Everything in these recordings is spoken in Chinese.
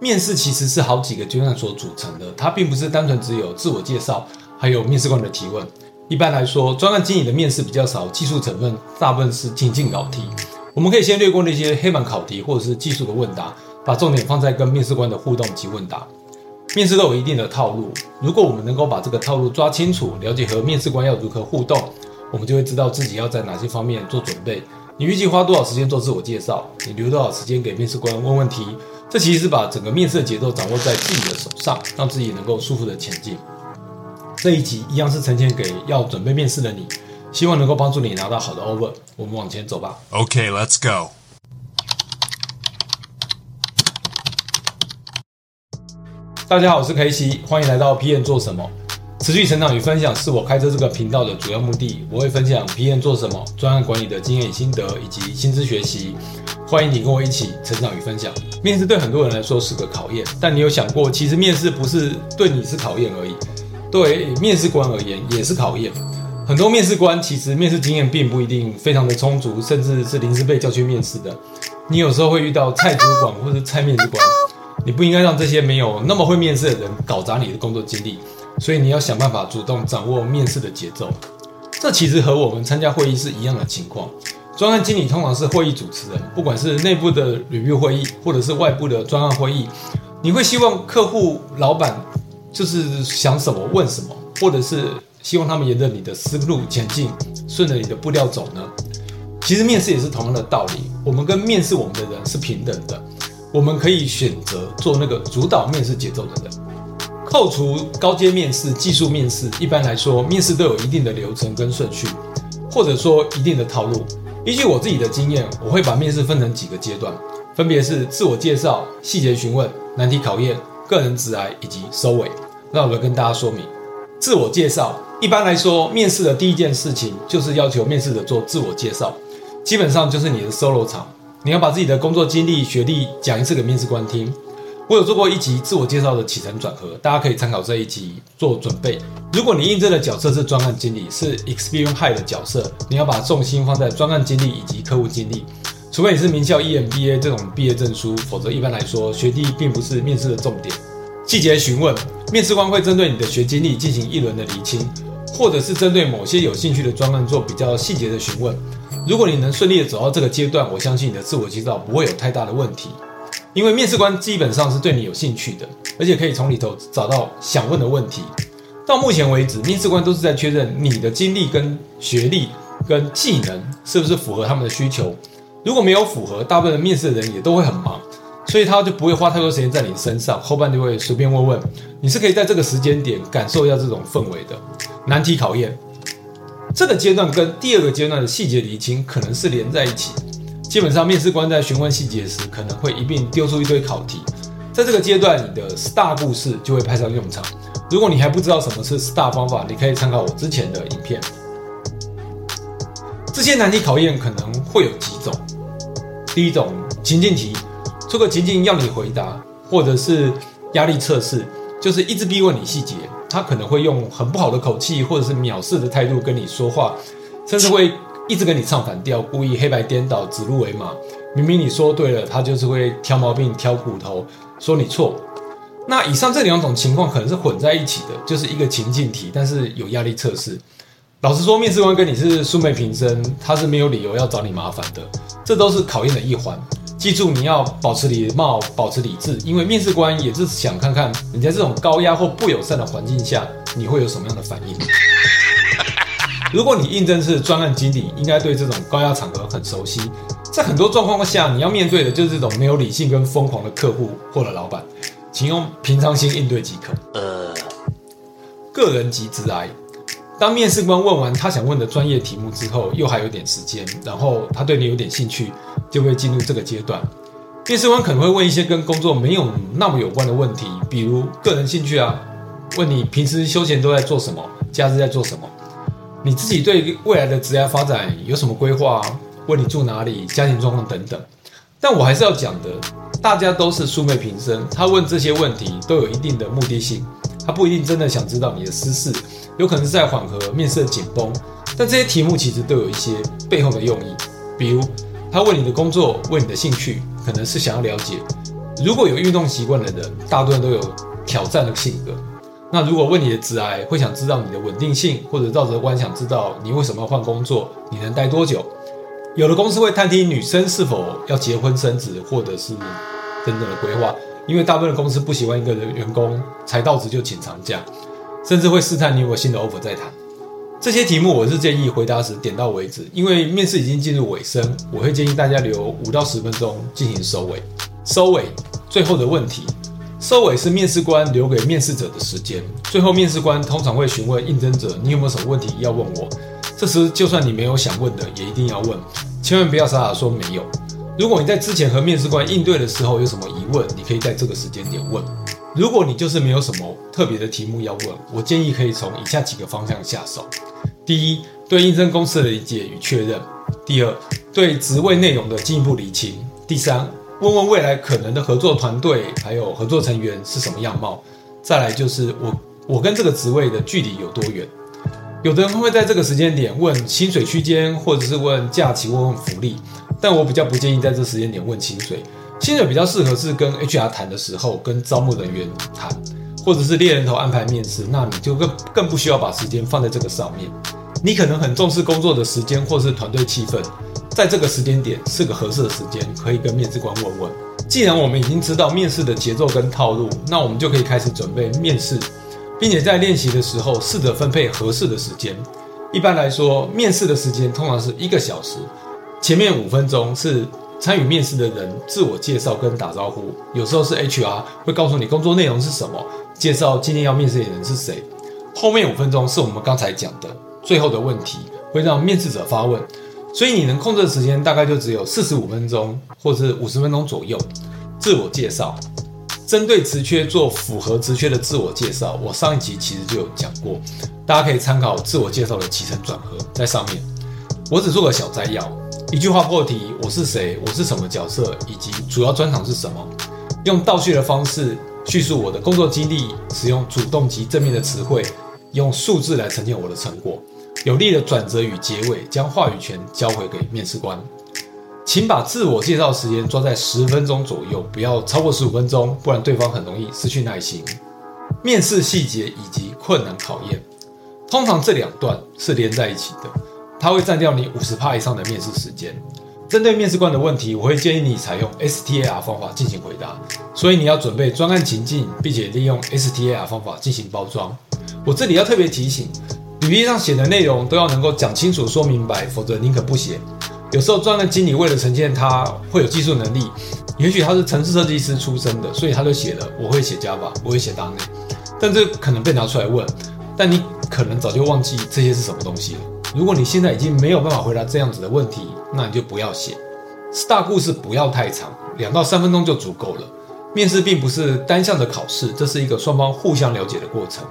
面试其实是好几个阶段所组成的，它并不是单纯只有自我介绍，还有面试官的提问。一般来说，专案经理的面试比较少，技术成分大部分是情境考题。我们可以先略过那些黑板考题或者是技术的问答，把重点放在跟面试官的互动及问答。面试都有一定的套路，如果我们能够把这个套路抓清楚，了解和面试官要如何互动，我们就会知道自己要在哪些方面做准备。你预计花多少时间做自我介绍？你留多少时间给面试官问问题？这其实是把整个面试的节奏掌握在自己的手上，让自己能够舒服的前进。这一集一样是呈现给要准备面试的你。希望能够帮助你拿到好的 offer 我们往前走吧。OK，let's go。大家好，我是 K C，欢迎来到 PM 做什么？持续成长与分享是我开设这个频道的主要目的。我会分享 PM 做什么、专案管理的经验与心得，以及薪资学习。欢迎你跟我一起成长与分享。面试对很多人来说是个考验，但你有想过，其实面试不是对你是考验而已，对面试官而言也是考验。很多面试官其实面试经验并不一定非常的充足，甚至是临时被叫去面试的。你有时候会遇到蔡主管或者蔡面试官，你不应该让这些没有那么会面试的人搞砸你的工作经历。所以你要想办法主动掌握面试的节奏。这其实和我们参加会议是一样的情况。专案经理通常是会议主持人，不管是内部的内部会议，或者是外部的专案会议，你会希望客户、老板就是想什么问什么，或者是。希望他们沿着你的思路前进，顺着你的步调走呢。其实面试也是同样的道理。我们跟面试我们的人是平等的，我们可以选择做那个主导面试节奏的人。扣除高阶面试、技术面试，一般来说，面试都有一定的流程跟顺序，或者说一定的套路。依据我自己的经验，我会把面试分成几个阶段，分别是自我介绍、细节询问、难题考验、个人直癌以及收尾。那我来跟大家说明，自我介绍。一般来说，面试的第一件事情就是要求面试者做自我介绍，基本上就是你的 solo 场，你要把自己的工作经历、学历讲一次给面试官听。我有做过一集自我介绍的起承转合，大家可以参考这一集做准备。如果你应征的角色是专案经理，是 experience high 的角色，你要把重心放在专案经历以及客户经历。除非你是名校 EMBA 这种毕业证书，否则一般来说，学历并不是面试的重点。细节询问，面试官会针对你的学经历进行一轮的厘清。或者是针对某些有兴趣的专案做比较细节的询问。如果你能顺利的走到这个阶段，我相信你的自我介绍不会有太大的问题，因为面试官基本上是对你有兴趣的，而且可以从里头找到想问的问题。到目前为止，面试官都是在确认你的经历、跟学历、跟技能是不是符合他们的需求。如果没有符合，大部分的面试的人也都会很忙。所以他就不会花太多时间在你身上，后半就会随便问问。你是可以在这个时间点感受一下这种氛围的。难题考验，这个阶段跟第二个阶段的细节厘清可能是连在一起。基本上，面试官在询问细节时，可能会一并丢出一堆考题。在这个阶段，你的 STAR 故事就会派上用场。如果你还不知道什么是 STAR 方法，你可以参考我之前的影片。这些难题考验可能会有几种。第一种情境题。出个情境要你回答，或者是压力测试，就是一直逼问你细节。他可能会用很不好的口气，或者是藐视的态度跟你说话，甚至会一直跟你唱反调，故意黑白颠倒、指鹿为马。明明你说对了，他就是会挑毛病、挑骨头，说你错。那以上这两种情况可能是混在一起的，就是一个情境题，但是有压力测试。老实说，面试官跟你是素昧平生，他是没有理由要找你麻烦的，这都是考验的一环。记住，你要保持礼貌，保持理智，因为面试官也是想看看你在这种高压或不友善的环境下，你会有什么样的反应。如果你应征是专案经理，应该对这种高压场合很熟悉。在很多状况下，你要面对的就是这种没有理性跟疯狂的客户或者老板，请用平常心应对即可。呃，个人及职癌。当面试官问完他想问的专业题目之后，又还有点时间，然后他对你有点兴趣，就会进入这个阶段。面试官可能会问一些跟工作没有那么有关的问题，比如个人兴趣啊，问你平时休闲都在做什么，假日在做什么，你自己对未来的职业发展有什么规划？问你住哪里，家庭状况等等。但我还是要讲的，大家都是素昧平生，他问这些问题都有一定的目的性，他不一定真的想知道你的私事。有可能是在缓和面试的紧绷，但这些题目其实都有一些背后的用意。比如，他问你的工作，问你的兴趣，可能是想要了解如果有运动习惯的人，大多人都有挑战的性格。那如果问你的职癌，会想知道你的稳定性，或者绕着弯想知道你为什么要换工作，你能待多久？有的公司会探听女生是否要结婚生子，或者是等等的规划，因为大部分的公司不喜欢一个员工才到职就请长假，甚至会试探你有新的 offer 再谈。这些题目我是建议回答时点到为止，因为面试已经进入尾声，我会建议大家留五到十分钟进行收尾。收尾最后的问题，收尾是面试官留给面试者的时间。最后面试官通常会询问应征者：“你有没有什么问题要问我？”这时就算你没有想问的，也一定要问。千万不要傻傻说没有。如果你在之前和面试官应对的时候有什么疑问，你可以在这个时间点问。如果你就是没有什么特别的题目要问，我建议可以从以下几个方向下手：第一，对应征公司的理解与确认；第二，对职位内容的进一步理清；第三，问问未来可能的合作团队还有合作成员是什么样貌；再来就是我我跟这个职位的距离有多远。有的人会在这个时间点问薪水区间，或者是问假期，问问福利。但我比较不建议在这时间点问薪水，薪水比较适合是跟 HR 谈的时候，跟招募人员谈，或者是猎人头安排面试，那你就更更不需要把时间放在这个上面。你可能很重视工作的时间，或是团队气氛，在这个时间点是个合适的时间，可以跟面试官问问。既然我们已经知道面试的节奏跟套路，那我们就可以开始准备面试。并且在练习的时候，试着分配合适的时间。一般来说，面试的时间通常是一个小时，前面五分钟是参与面试的人自我介绍跟打招呼，有时候是 HR 会告诉你工作内容是什么，介绍今天要面试的人是谁。后面五分钟是我们刚才讲的最后的问题，会让面试者发问，所以你能控制的时间大概就只有四十五分钟或者五十分钟左右。自我介绍。针对职缺做符合职缺的自我介绍，我上一集其实就有讲过，大家可以参考自我介绍的起承转合在上面。我只做个小摘要，一句话破题：我是谁？我是什么角色？以及主要专长是什么？用倒叙的方式叙述我的工作经历，使用主动及正面的词汇，用数字来呈现我的成果。有力的转折与结尾，将话语权交回给面试官。请把自我介绍时间抓在十分钟左右，不要超过十五分钟，不然对方很容易失去耐心。面试细节以及困难考验，通常这两段是连在一起的，它会占掉你五十趴以上的面试时间。针对面试官的问题，我会建议你采用 STAR 方法进行回答，所以你要准备专案情境，并且利用 STAR 方法进行包装。我这里要特别提醒，履历上写的内容都要能够讲清楚、说明白，否则宁可不写。有时候专案经理为了呈现他会有技术能力，也许他是城市设计师出身的，所以他就写了我会写 Java，我会写 .NET，但这可能被拿出来问，但你可能早就忘记这些是什么东西了。如果你现在已经没有办法回答这样子的问题，那你就不要写。大故事不要太长，两到三分钟就足够了。面试并不是单向的考试，这是一个双方互相了解的过程，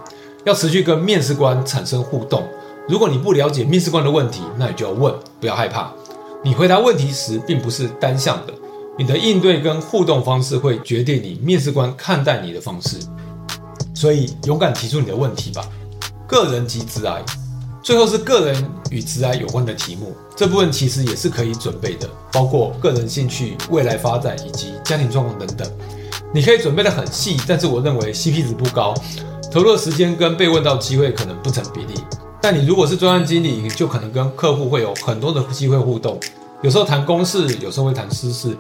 要持续跟面试官产生互动。如果你不了解面试官的问题，那你就要问，不要害怕。你回答问题时，并不是单向的，你的应对跟互动方式会决定你面试官看待你的方式。所以，勇敢提出你的问题吧。个人及职癌，最后是个人与职癌有关的题目，这部分其实也是可以准备的，包括个人兴趣、未来发展以及家庭状况等等。你可以准备的很细，但是我认为 CP 值不高，投入的时间跟被问到机会可能不成比例。但你如果是专案经理，就可能跟客户会有很多的机会互动，有时候谈公事，有时候会谈私事。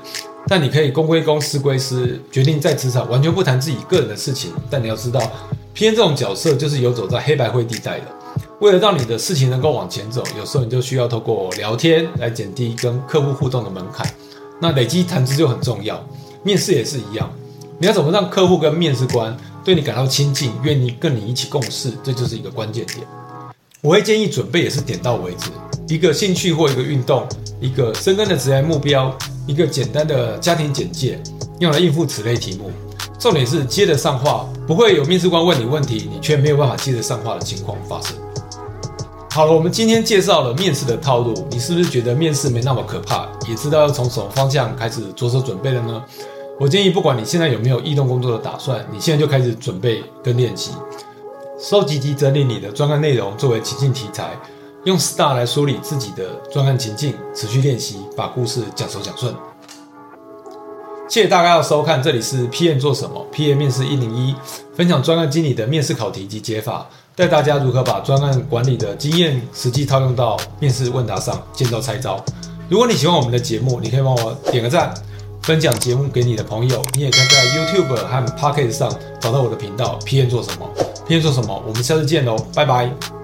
但你可以公归公，私归私，决定在职场完全不谈自己个人的事情。但你要知道偏这种角色就是游走在黑白灰地带的。为了让你的事情能够往前走，有时候你就需要透过聊天来减低跟客户互动的门槛。那累积谈资就很重要，面试也是一样。你要怎么让客户跟面试官对你感到亲近，愿意跟你一起共事，这就是一个关键点。我会建议准备也是点到为止，一个兴趣或一个运动，一个深耕的职业目标，一个简单的家庭简介，用来应付此类题目。重点是接得上话，不会有面试官问你问题，你却没有办法接得上话的情况发生。好了，我们今天介绍了面试的套路，你是不是觉得面试没那么可怕，也知道要从什么方向开始着手准备了呢？我建议，不管你现在有没有异动工作的打算，你现在就开始准备跟练习。收集及整理你的专案内容作为情境题材，用 STAR 来梳理自己的专案情境，持续练习，把故事讲熟讲顺。谢谢大家的收看，这里是 PM 做什么？PM 面试一零一，分享专案经理的面试考题及解法，带大家如何把专案管理的经验实际套用到面试问答上，见招拆招。如果你喜欢我们的节目，你可以帮我点个赞，分享节目给你的朋友。你也可以在 YouTube 和 Pocket 上找到我的频道 P N 做什么？P N 做什么？我们下次见喽，拜拜。